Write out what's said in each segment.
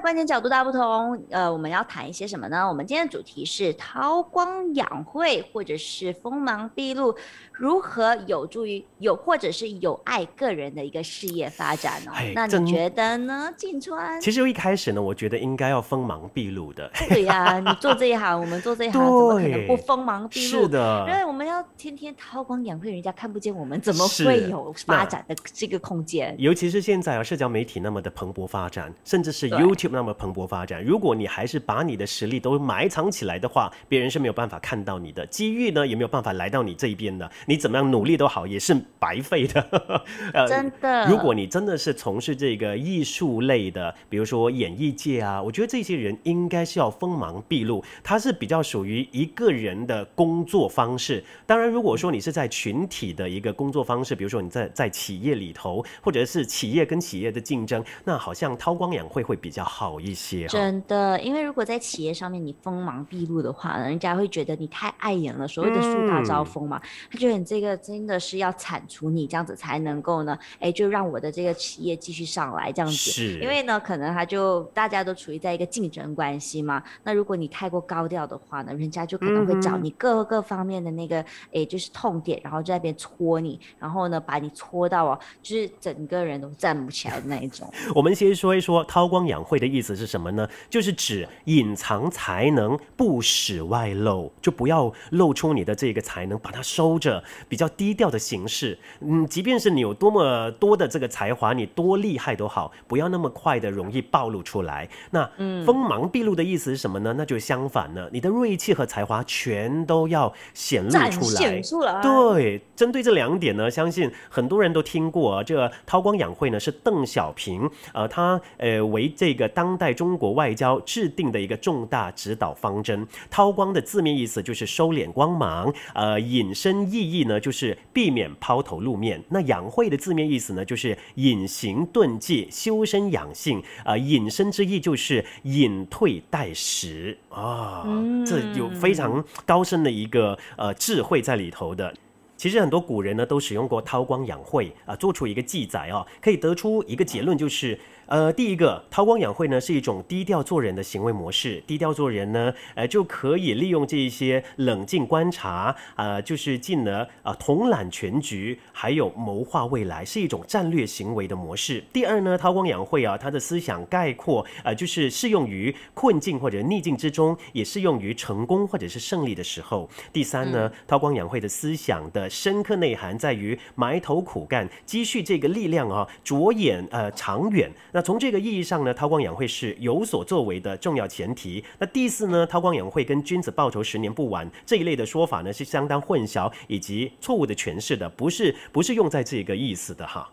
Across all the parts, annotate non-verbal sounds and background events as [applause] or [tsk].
观点角度大不同，呃，我们要谈一些什么呢？我们今天的主题是韬光养晦，或者是锋芒毕露，如何有助于有或者是有碍个人的一个事业发展哦？那你觉得呢，静川？其实一开始呢，我觉得应该要锋芒毕露的。对呀，你做这一行，我们做这一行，[laughs] 怎么可能不锋芒毕露？是的，因为我们要天天韬光养晦，人家看不见我们，怎么会有发展的这个空间？尤其是现在啊，社交媒体那么的蓬勃发展，甚至是。YouTube 那么蓬勃发展，如果你还是把你的实力都埋藏起来的话，别人是没有办法看到你的机遇呢，也没有办法来到你这一边的。你怎么样努力都好，也是白费的。[laughs] 呃，真的。如果你真的是从事这个艺术类的，比如说演艺界啊，我觉得这些人应该是要锋芒毕露。他是比较属于一个人的工作方式。当然，如果说你是在群体的一个工作方式，比如说你在在企业里头，或者是企业跟企业的竞争，那好像韬光养晦会。比较好一些，真的，因为如果在企业上面你锋芒毕露的话，人家会觉得你太碍眼了，所谓的树大招风嘛，他觉得你这个真的是要铲除你这样子才能够呢，哎，就让我的这个企业继续上来这样子。是，因为呢，可能他就大家都处于在一个竞争关系嘛，那如果你太过高调的话呢，人家就可能会找你各个方面的那个，哎，就是痛点，然后在那边戳你，然后呢，把你戳到哦，就是整个人都站不起来的那一种。[laughs] 我们先说一说韬光养。晦的意思是什么呢？就是指隐藏才能，不使外露，就不要露出你的这个才能，把它收着，比较低调的形式。嗯，即便是你有多么多的这个才华，你多厉害都好，不要那么快的容易暴露出来。那锋芒毕露的意思是什么呢？那就相反了，你的锐气和才华全都要显露出来。出来。对，针对这两点呢，相信很多人都听过。这个韬光养晦呢，是邓小平，呃，他呃为这。一个当代中国外交制定的一个重大指导方针，韬光的字面意思就是收敛光芒，呃，引申意义呢就是避免抛头露面。那养晦的字面意思呢就是隐形遁迹、修身养性，啊，引申之意就是隐退待时啊，这有非常高深的一个呃智慧在里头的。其实很多古人呢都使用过韬光养晦啊，做出一个记载啊，可以得出一个结论就是。呃，第一个韬光养晦呢，是一种低调做人的行为模式。低调做人呢，呃，就可以利用这一些冷静观察，呃，就是进而啊统揽全局，还有谋划未来，是一种战略行为的模式。第二呢，韬光养晦啊，他的思想概括，呃，就是适用于困境或者逆境之中，也适用于成功或者是胜利的时候。第三呢，韬光养晦的思想的深刻内涵在于埋头苦干，积蓄这个力量啊，着眼呃长远。那从这个意义上呢，韬光养晦是有所作为的重要前提。那第四呢，韬光养晦跟君子报仇十年不晚这一类的说法呢，是相当混淆以及错误的诠释的，不是不是用在这个意思的哈。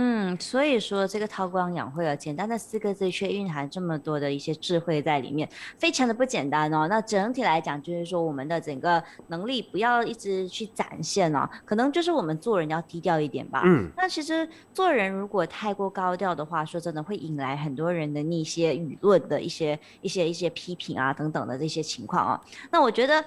嗯，所以说这个韬光养晦啊，简单的四个字却蕴含这么多的一些智慧在里面，非常的不简单哦。那整体来讲，就是说我们的整个能力不要一直去展现哦，可能就是我们做人要低调一点吧。嗯，那其实做人如果太过高调的话，说真的会引来很多人的那些舆论的一些一些一些批评啊等等的这些情况啊。那我觉得。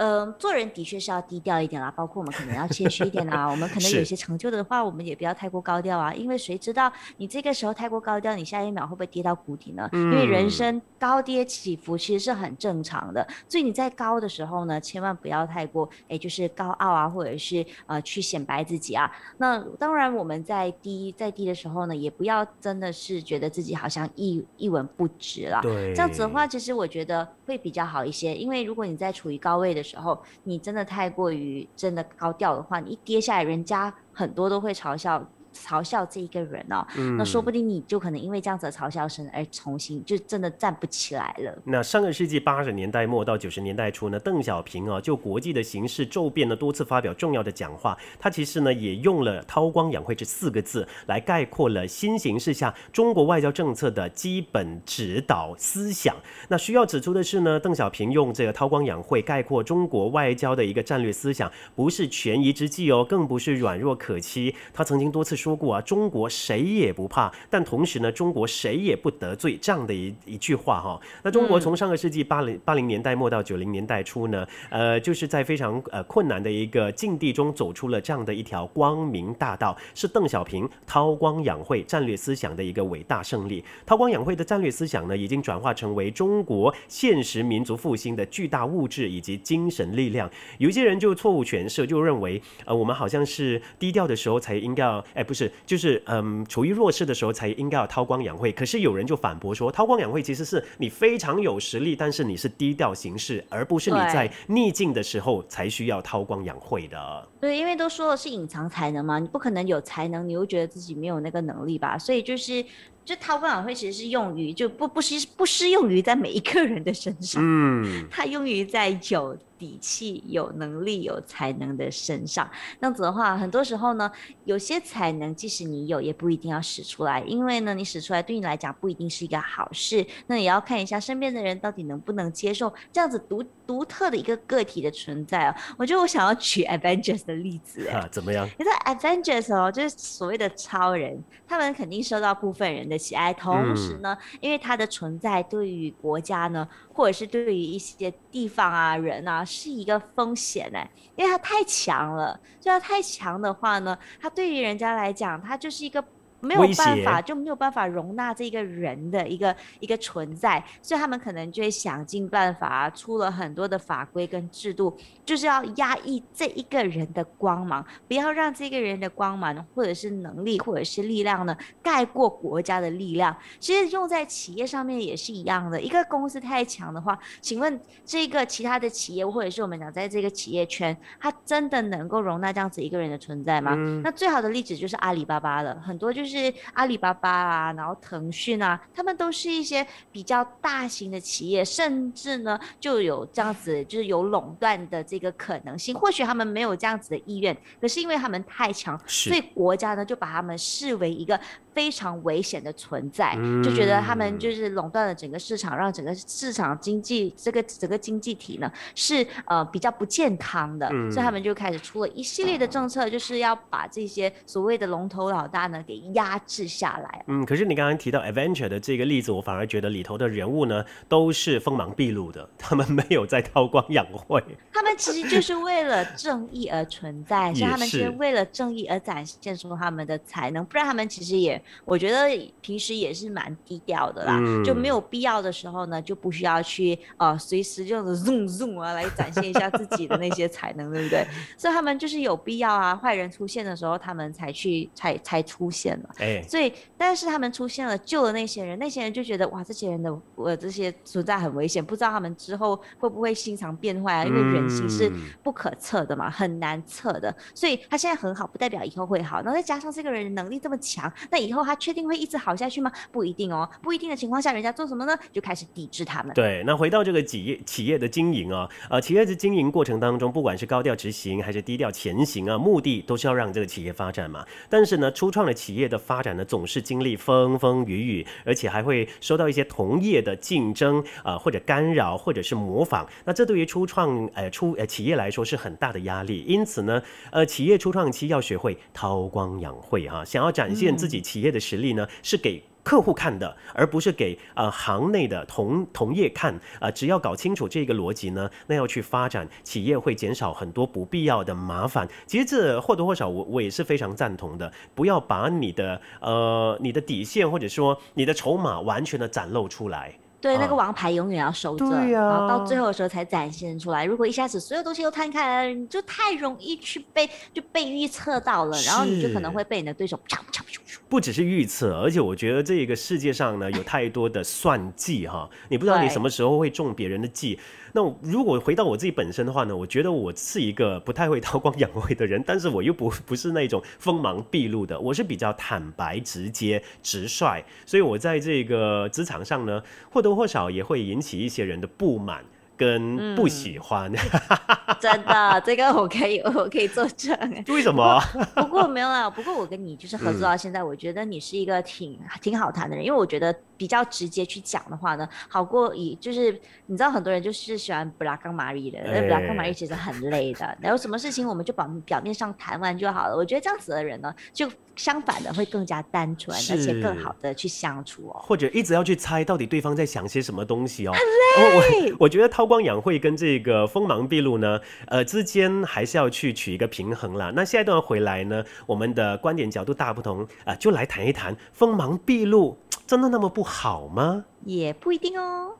嗯，做人的确是要低调一点啦，包括我们可能要谦虚一点啦。我们可能有些成就的话，我们也不要太过高调啊，因为谁知道你这个时候太过高调，你下一秒会不会跌到谷底呢？因为人生高跌起伏其实是很正常的，所以你在高的时候呢，千万不要太过哎，就是高傲啊，或者是呃去显摆自己啊。那当然我们在低在低的时候呢，也不要真的是觉得自己好像一一文不值了。对，这样子的话，其实我觉得会比较好一些，因为如果你在处于高位的时候，时候你真的太过于真的高调的话，你一跌下来，人家很多都会嘲笑嘲笑这一个人哦，嗯那说不定你就可能因为这样子的嘲笑声而重新就真的站不起来了。那上个世纪八十年代末到九十年代初呢，邓小平啊就国际的形势骤变呢，多次发表重要的讲话。他其实呢也用了“韬光养晦”这四个字来概括了新形势下中国外交政策的基本指导思想。那需要指出的是呢，邓小平用这个“韬光养晦”概括中国外交的一个战略思想，不是权宜之计哦，更不是软弱可欺。他曾经多次说过啊，中国谁也不怕，但同时呢，中国谁也不得罪这样的一一句话哈、那中国从上个世纪八零八零年代末到九零年代初呢，呃，就是在非常呃困难的一个境地中走出了这样的一条光明大道，是邓小平韬光养晦战略思想的一个伟大胜利。韬光养晦的战略思想呢，已经转化成为中国现实民族复兴的巨大物质以及精神力量。有一些人就错误诠释，就认为呃我们好像是低调的时候才应该要，哎不是，就是嗯处于弱势的时候才应该要韬光养晦。可是有人就反驳说，韬光养晦其实是你非常有实力，但是你是低调行事，而不是你在逆境的时候才需要韬光养晦的。对，因为都说了是隐藏才能嘛，你不可能有才能，你又觉得自己没有那个能力吧？所以就是，就韬光养晦其实是用于就不不适不适用于在每一个人的身上，嗯，[laughs] 它用于在有底气、有能力、有才能的身上。那样子的话，很多时候呢，有些才能即使你有，也不一定要使出来，因为呢，你使出来对你来讲不一定是一个好事。那也要看一下身边的人到底能不能接受这样子独独特的一个个体的存在啊。我觉得我想要举 Avengers 的例子、欸，啊，怎么样？你说 Avengers 哦，就是所谓的超人，他们肯定受到部分人的喜爱。同时呢，因为他的存在对于国家呢，或者是对于一些地方啊、人啊，是一个风险哎，因为他太强了。就他太强的话呢，他对于人家来讲，他就是一个。没有办法，就没有办法容纳这个人的一个一个存在，所以他们可能就会想尽办法，出了很多的法规跟制度，就是要压抑这一个人的光芒，不要让这个人的光芒或者是能力或者是力量呢盖过国家的力量。其实用在企业上面也是一样的，一个公司太强的话，请问这个其他的企业或者是我们讲在这个企业圈，它真的能够容纳这样子一个人的存在吗？那最好的例子就是阿里巴巴了，很多就是阿里巴巴啊，然后腾讯啊，他们都是一些比较大型的企业，甚至呢就有这样子，就是有垄断的这个可能性。或许他们没有这样子的意愿，可是因为他们太强，所以国家呢就把他们视为一个非常危险的存在，就觉得他们就是垄断了整个市场，让整个市场经济这个整个经济体呢是呃比较不健康的，所以他们就开始出了一系列的政策，就是要把这些所谓的龙头老大呢给压制下来。嗯，可是你刚刚提到 Adventure 的这个例子，我反而觉得里头的人物呢都是锋芒毕露的，他们没有在韬光养晦。[laughs] 他们其实就是为了正义而存在，所以他们其实是。为了正义而展现出他们的才能，不然他们其实也，我觉得平时也是蛮低调的啦，就没有必要的时候呢，就不需要去呃随时这样子 zoom zoom 啊来展现一下自己的那些才能，对不对？所以他们就是有必要啊，坏人出现的时候，他们才去才才出现了。哎，所以，但是他们出现了，救了那些人，那些人就觉得哇，这些人的呃这些存在很危险，不知道他们之后会不会心肠变坏啊？因为人心是嗯不可测的嘛，很难测的。所以他现在很好，不代表以后会好。然后再加上这个人能力这么强，那以后他确定会一直好下去吗？不一定哦，不一定的情况下，人家做什么呢？就开始抵制他们。对，那回到这个企业企业的经营啊，呃，企业的经营过程当中，不管是高调执行还是低调前行啊，目的都是要让这个企业发展嘛。但是呢，初创的企业的发展呢，总是经历风风雨雨，而且还会受到一些同业的竞争啊、呃或者干扰，或者是模仿。那这对于初创呃初呃企业来说是很大的压力。因此呢，呃，企业初创期要学会韬光养晦哈、想要展现自己企业的实力呢，是给。客户看的，而不是给呃行内的同同业看啊、呃只要搞清楚这个逻辑呢，那要去发展企业会减少很多不必要的麻烦。其实这或多或少我我也是非常赞同的，不要把你的呃你的底线或者说你的筹码完全的展露出来。对，那啊个王牌永远要收着，对呀然后到最后的时候才展现出来。如果一下子所有东西都摊开来了，你就太容易去被就被预测到了，然后你就可能会被你的对手啪啪啪啪啪不只是预测，而且我觉得这个世界上呢有太多的算计哈，你不知道你什么时候会中别人的计。那如果回到我自己本身的话呢，我觉得我是一个不太会韬光养晦的人，但是我又不不是那种锋芒毕露的，我是比较坦白、直接、直率，所以我在这个职场上呢，或多或少也会引起一些人的不满跟不喜欢。[laughs] 真的，这个我可以，[laughs] 我可以作证。为什么？不过没有啦，[laughs] 不过我跟你就是合作到现在，我觉得你是一个挺挺好谈的人，因为我觉得比较直接去讲的话呢，好过以就是你知道很多人就是喜欢布拉冈玛丽的，那布拉冈玛丽其实很累的，然后什么事情我们就表表面上谈完就好了。我觉得这样子的人呢，就相反的会更加单纯，而且更好的去相处哦。或者一直要去猜到底对方在想些什么东西哦。我我 [laughs] 我觉得韬光养晦跟这个锋芒毕露呢，呃之间还是要去取一个平衡啦。那下一段回来呢，我们的观点角度大不同啊、就来谈一谈锋芒毕露真的那么不好吗？也不一定哦。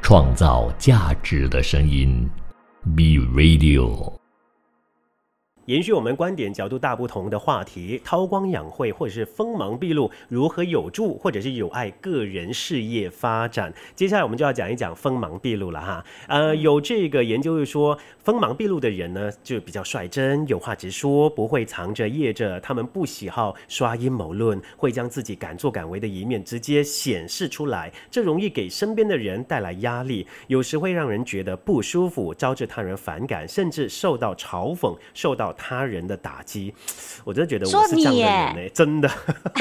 创造价值的声音 Be radial. 延续我们观点角度大不同的话题，韬光养晦或者是锋芒毕露如何有助或者是有碍个人事业发展？接下来我们就要讲一讲锋芒毕露了哈。呃，有这个研究就说，锋芒毕露的人呢，就比较率真，有话直说，不会藏着掖着，他们不喜好刷阴谋论，会将自己敢作敢为的一面直接显示出来，这容易给身边的人带来压力，有时会让人觉得不舒服，招致他人反感，甚至受到嘲讽，受到他人的打击。我真的觉得我说是这样的人呢、真的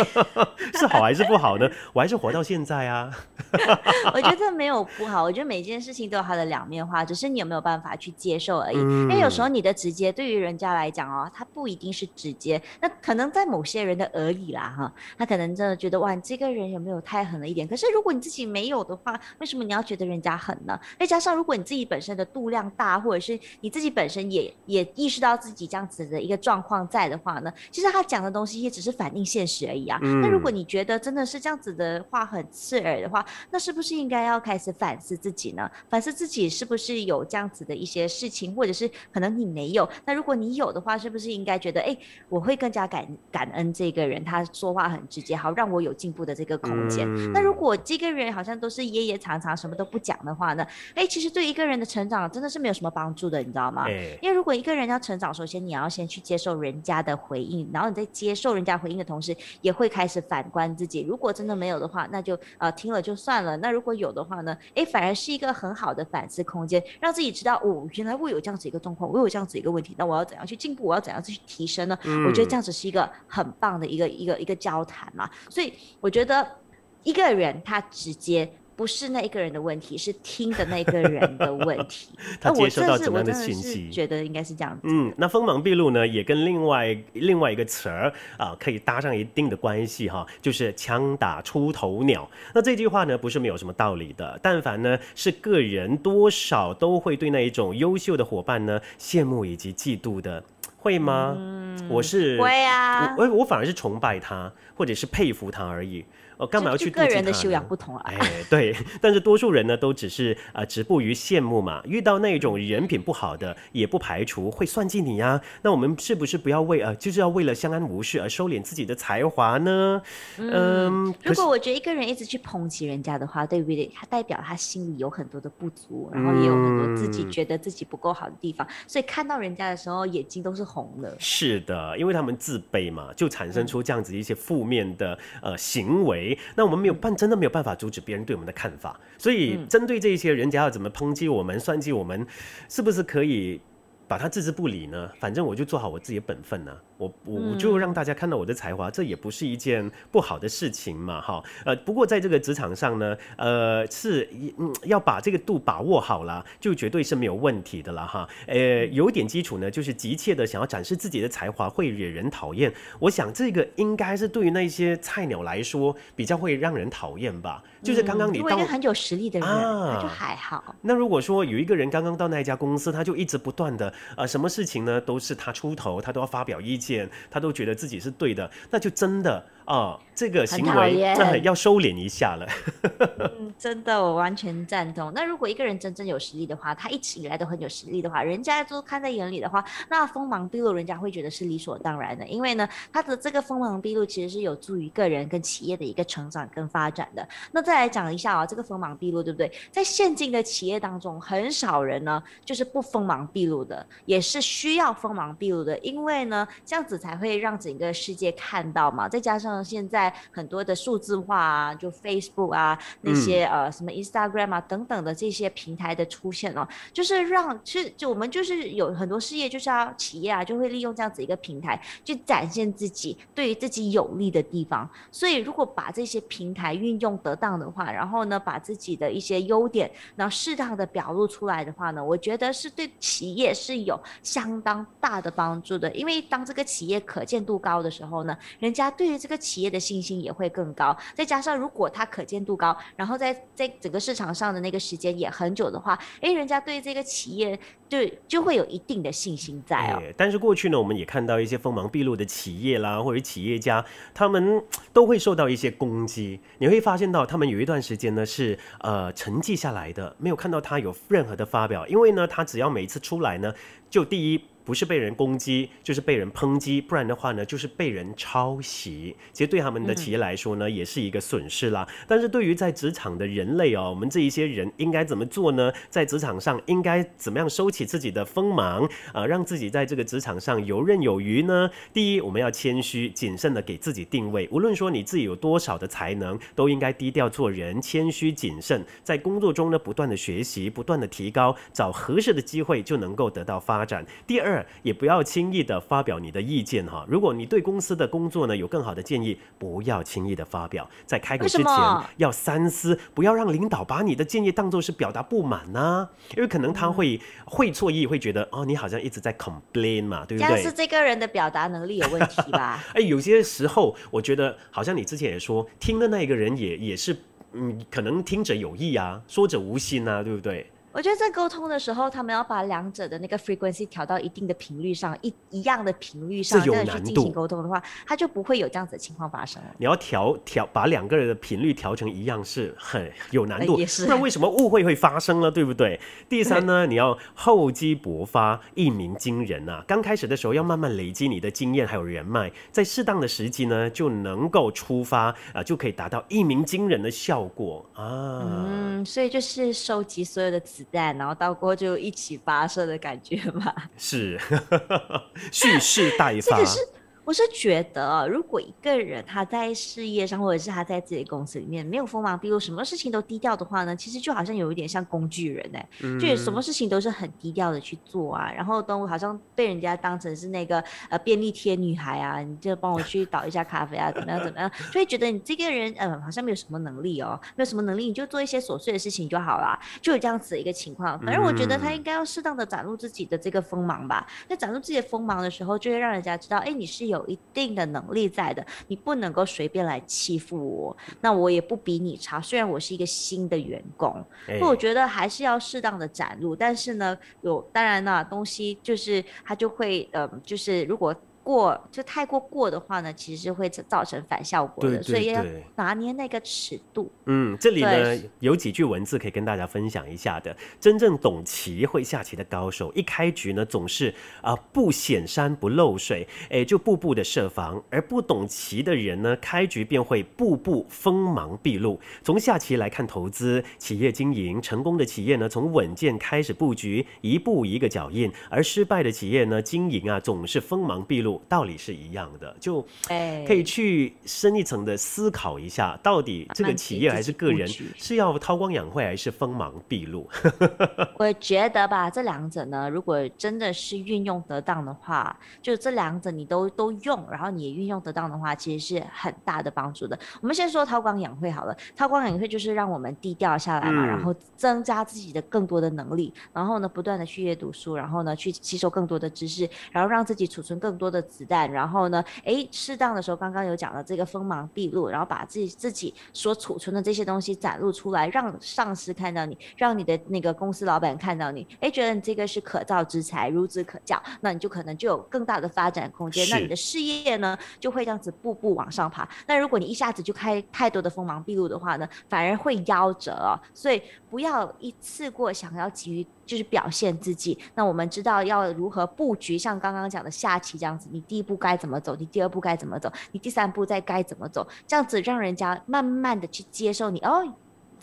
[laughs] 是好还是不好呢？我还是活到现在啊。[laughs] 我觉得没有不好，我觉得每件事情都有它的两面化，只是你有没有办法去接受而已。因为有时候你的直接对于人家来讲哦，他不一定是直接，那可能在某些人的耳里啦哈，他可能真的觉得哇，你这个人有没有太狠了一点？可是如果你自己没有的话，为什么你要觉得人家狠呢？再加上如果你自己本身的度量大，或者是你自己本身也也意识到自己这样子的一个状况在的话呢，其实他讲的东西也只是反映现实而已啊。那如果你觉得真的是这样子的话很刺耳的话，那是不是应该要开始反思自己呢？反思自己是不是有这样子的一些事情，或者是可能你没有？那如果你有的话，是不是应该觉得，哎，我会更加感感恩这个人，他说话很直接，好让我有进步的这个空间。那如果这个人好像都是掖掖藏藏，什么都不讲的话呢？哎，其实对一个人的成长真的是没有什么帮助的，你知道吗？哎因为如果一个人要成长，首先你要先去接受人家的回应，然后你在接受人家回应的同时，也会开始反观自己。如果真的没有的话，那就呃听了就算了。那如果有的话呢，诶，反而是一个很好的反思空间，让自己知道哦，原来我有这样子一个状况，我有这样子一个问题，那我要怎样去进步？我要怎样去提升呢？我觉得这样子是一个很棒的一个一个一个交谈嘛。所以我觉得一个人他直接。不是那一个人的问题，是听的那个人的问题。[laughs] 他接收到怎么样的信息觉得应该是这样子。嗯，那锋芒毕露呢，也跟另外另外一个词儿啊，可以搭上一定的关系哈，就是枪打出头鸟。那这句话呢，不是没有什么道理的。但凡呢是个人，多少都会对那一种优秀的伙伴呢羡慕以及嫉妒的，会吗？嗯我是会啊我我我反而是崇拜他，或者是佩服他而已。我干嘛要去妒忌就个人的修养不同啊。哎，对，[laughs] 但是多数人呢，都只是呃止步于羡慕嘛。遇到那种人品不好的，也不排除会算计你呀、那我们是不是不要为呃，就是要为了相安无事而收敛自己的才华呢？嗯，如果我觉得一个人一直去抨击人家的话，对不对？他代表他心里有很多的不足，然后也有很多自己嗯觉得自己不够好的地方，所以看到人家的时候，眼睛都是红的。是的，因为他们自卑嘛，就产生出这样子一些负面的呃行为。那我们没有办，真的没有办法阻止别人对我们的看法。所以针对这些人家要怎么抨击我们、算计我们，是不是可以把他置之不理呢？反正我就做好我自己的本分呢、我我我就让大家看到我的才华，这也不是一件不好的事情嘛，哈。呃，不过在这个职场上呢，呃，是嗯要把这个度把握好了，就绝对是没有问题的了哈。呃，有一点基础呢，就是急切的想要展示自己的才华，会惹人讨厌。我想这个应该是对于那些菜鸟来说比较会让人讨厌吧。就是刚刚你到如果一个很有实力的人，啊他就还好。那如果说有一个人刚刚到那一家公司，他就一直不断的呃，什么事情呢都是他出头，他都要发表意见，他都觉得自己是对的，那就真的啊，这个行为厌真的要收敛一下了。[laughs] 嗯，真的，我完全赞同。那如果一个人真正有实力的话，他一直以来都很有实力的话，人家都看在眼里的话，那锋芒毕露，人家会觉得是理所当然的。因为呢，他的这个锋芒毕露其实是有助于个人跟企业的一个成长跟发展的。那再来讲一下啊，这个锋芒毕露，对不对？在现今的企业当中，很少人呢就是不锋芒毕露的，也是需要锋芒毕露的，因为呢，这样子才会让整个世界看到嘛。再加上现在很多的数字化啊，就 Facebook 啊那些、呃什么 Instagram 啊等等的这些平台的出现哦，就是让其实就我们就是有很多事业就是要企业啊就会利用这样子一个平台去展现自己对于自己有利的地方。所以如果把这些平台运用得当的话，然后呢把自己的一些优点，然后适当的表露出来的话呢，我觉得是对企业是有相当大的帮助的。因为当这个企业可见度高的时候呢，人家对于这个企业的信心也会更高。再加上如果它可见度高，然后在在整个市场上的那个时间也很久的话，诶，人家对这个企业对就会有一定的信心在哦。哎但是过去呢，我们也看到一些锋芒毕露的企业啦，或者企业家，他们 [tsk] 都会受到一些攻击。你会发现到，他们有一段时间呢是呃沉寂下来的，没有看到他有任何的发表，因为呢，他只要每一次出来呢，就第一。不是被人攻击，就是被人抨击，不然的话呢，就是被人抄袭。其实对他们的企业来说呢，也是一个损失啦。但是对于在职场的人类哦，我们这一些人应该怎么做呢？在职场上应该怎么样收起自己的锋芒啊、让自己在这个职场上游刃有余呢？第一，我们要谦虚谨慎的给自己定位，无论说你自己有多少的才能，都应该低调做人，谦虚谨慎，在工作中呢不断的学习，不断的提高，找合适的机会就能够得到发展。第二，也不要轻易的发表你的意见哈。如果你对公司的工作呢有更好的建议，不要轻易的发表，在开口之前要三思，不要让领导把你的建议当做是表达不满呐、因为可能他会会错意，会觉得哦你好像一直在 complain 嘛，对不对？这样是这个人的表达能力有问题吧？[laughs] 哎，有些时候我觉得好像你之前也说，听的那一个人也也是，嗯，可能听者有意啊，说者无心啊，对不对？我觉得在沟通的时候，他们要把两者的那个 frequency 调到一定的频率上，一一样的频率上，这有难度进行沟通的话，它就不会有这样子的情况发生了。你要调调把两个人的频率调成一样是很有难度，呃也是不然为什么误会会发生了，对不对？第三呢，[laughs] 你要厚积薄发，一鸣惊人啊！刚开始的时候要慢慢累积你的经验还有人脉，在适当的时机呢就能够出发啊、就可以达到一鸣惊人的效果啊。嗯，所以就是收集所有的子弹，然后到过就一起发射的感觉嘛。是 [laughs] 蓄势待发。这个是我是觉得，如果一个人他在事业上，或者是他在自己的公司里面没有锋芒毕露，什么事情都低调的话呢，其实就好像有一点像工具人哎、就什么事情都是很低调的去做啊，然后都好像被人家当成是那个呃便利贴女孩啊，你就帮我去倒一下咖啡啊，怎么样怎么样，就会觉得你这个人呃好像没有什么能力哦，没有什么能力，你就做一些琐碎的事情就好啦，就有这样子的一个情况。反正我觉得他应该要适当的展露自己的这个锋芒吧，在展露自己的锋芒的时候，就会让人家知道，哎，你是有一定的能力在的，你不能够随便来欺负我，那我也不比你差，虽然我是一个新的员工，我觉得还是要适当的展露，但是呢，有当然呢，东西就是他就会呃，就是如果过就太过过的话呢，其实会造成反效果的，对对所以要拿捏那个尺度。嗯，这里呢有几句文字可以跟大家分享一下的。真正懂棋会下棋的高手，一开局呢总是啊、不显山不漏水，哎就步步的设防；而不懂棋的人呢，开局便会步步锋芒毕露。从下棋来看投资、企业经营，成功的企业呢从稳健开始布局，一步一个脚印；而失败的企业呢经营啊总是锋芒毕露，道理是一样的，就哎可以去深一层的思考一下，到底这个企业还是个人是要韬光养晦，还是锋芒毕露？[laughs] 我觉得吧，这两者呢，如果真的是运用得当的话，就这两者你都都用，然后你也运用得当的话，其实是很大的帮助的。我们先说韬光养晦好了，韬光养晦就是让我们低调下来嘛，嗯然后增加自己的更多的能力，然后呢，不断的去阅读书，然后呢，去吸收更多的知识，然后让自己储存更多的子弹，然后呢，诶，适当的时候，刚刚有讲到这个锋芒毕露，然后把自己自己所储存的这些东西展露出来，让上司看到你，让你的那个公司老板看到你，诶，觉得你这个是可造之才，孺子可教，那你就可能就有更大的发展空间，那你的事业呢就会这样子步步往上爬。那如果你一下子就开太多的锋芒毕露的话呢，反而会夭折哦。所以不要一次过想要急于。就是表现自己。那我们知道要如何布局，像刚刚讲的下棋这样子，你第一步该怎么走，你第二步该怎么走，你第三步再该怎么走，这样子让人家慢慢的去接受你哦。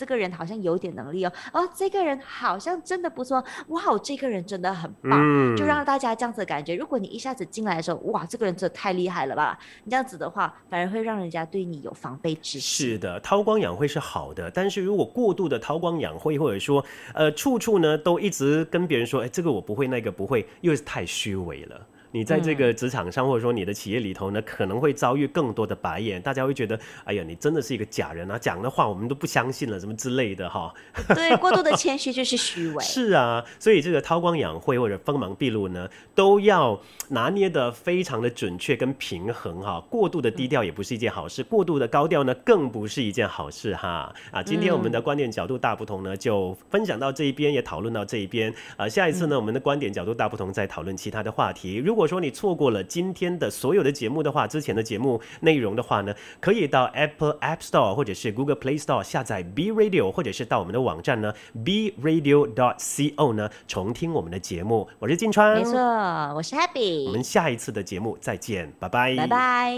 这个人好像有点能力哦，哦，这个人好像真的不错，哇，这个人真的很棒，就让大家这样子的感觉。如果你一下子进来的时候，哇，这个人真的太厉害了吧？你这样子的话，反而会让人家对你有防备之心。是的，韬光养晦是好的，但是如果过度的韬光养晦，或者说呃处处呢都一直跟别人说，哎，这个我不会，那个不会，又是太虚伪了。你在这个职场上，或者说你的企业里头呢，可能会遭遇更多的白眼，大家会觉得，哎呀，你真的是一个假人啊，讲的话我们都不相信了，什么之类的哈。[laughs] 对，过度的谦虚就是虚伪。是啊，所以这个韬光养晦或者锋芒毕露呢，都要拿捏的非常的准确跟平衡哈。过度的低调也不是一件好事，过度的高调呢，更不是一件好事哈。啊，今天我们的观点角度大不同呢，就分享到这一边，也讨论到这一边。啊，下一次呢，我们的观点角度大不同，再讨论其他的话题。如果如果说你错过了今天的所有的节目的话，之前的节目内容的话呢，可以到 Apple App Store 或者是 Google Play Store 下载 B Radio，或者是到我们的网站呢 B Radio dot co 呢重听我们的节目。我是金川，没错，我是 Happy。我们下一次的节目再见，拜拜，拜拜。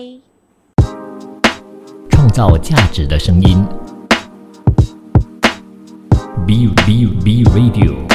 创造价值的声音，B B B Radio。